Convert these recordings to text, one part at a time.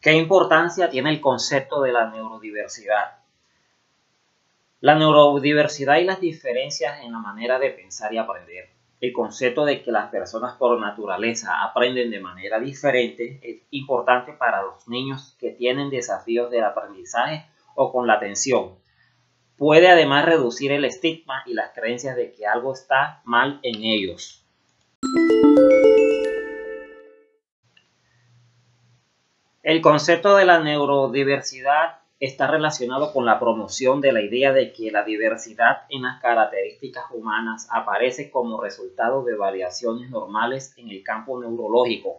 ¿Qué importancia tiene el concepto de la neurodiversidad? La neurodiversidad y las diferencias en la manera de pensar y aprender. El concepto de que las personas por naturaleza aprenden de manera diferente es importante para los niños que tienen desafíos del aprendizaje o con la atención. Puede además reducir el estigma y las creencias de que algo está mal en ellos. El concepto de la neurodiversidad está relacionado con la promoción de la idea de que la diversidad en las características humanas aparece como resultado de variaciones normales en el campo neurológico.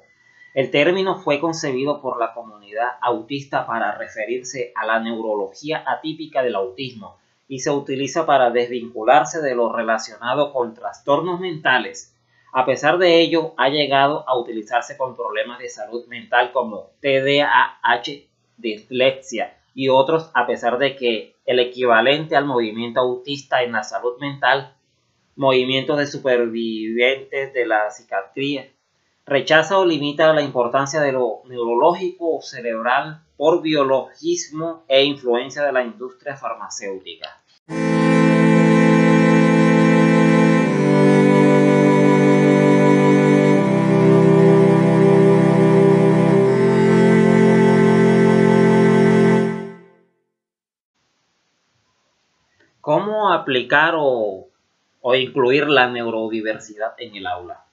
El término fue concebido por la comunidad autista para referirse a la neurología atípica del autismo y se utiliza para desvincularse de lo relacionado con trastornos mentales a pesar de ello, ha llegado a utilizarse con problemas de salud mental como TDAH, dislexia y otros, a pesar de que el equivalente al movimiento autista en la salud mental, movimientos de supervivientes de la psiquiatría, rechaza o limita la importancia de lo neurológico o cerebral por biologismo e influencia de la industria farmacéutica. ¿Cómo aplicar o, incluir la neurodiversidad en el aula?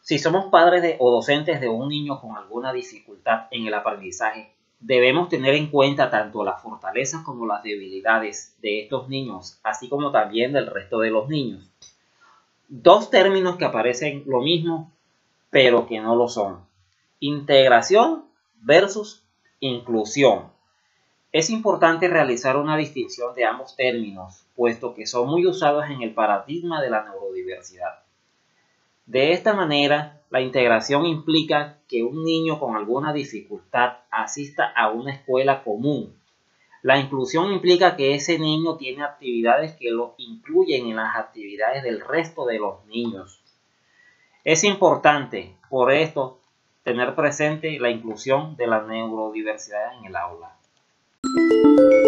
Si somos padres o docentes de un niño con alguna dificultad en el aprendizaje, debemos tener en cuenta tanto las fortalezas como las debilidades de estos niños, así como también del resto de los niños. Dos términos que aparecen lo mismo, pero que no lo son. Integración versus inclusión. Es importante realizar una distinción de ambos términos, puesto que son muy usados en el paradigma de la neurodiversidad. De esta manera, la integración implica que un niño con alguna dificultad asista a una escuela común. La inclusión implica que ese niño tiene actividades que lo incluyen en las actividades del resto de los niños. Es importante, por esto, tener presente la inclusión de la neurodiversidad en el aula. Música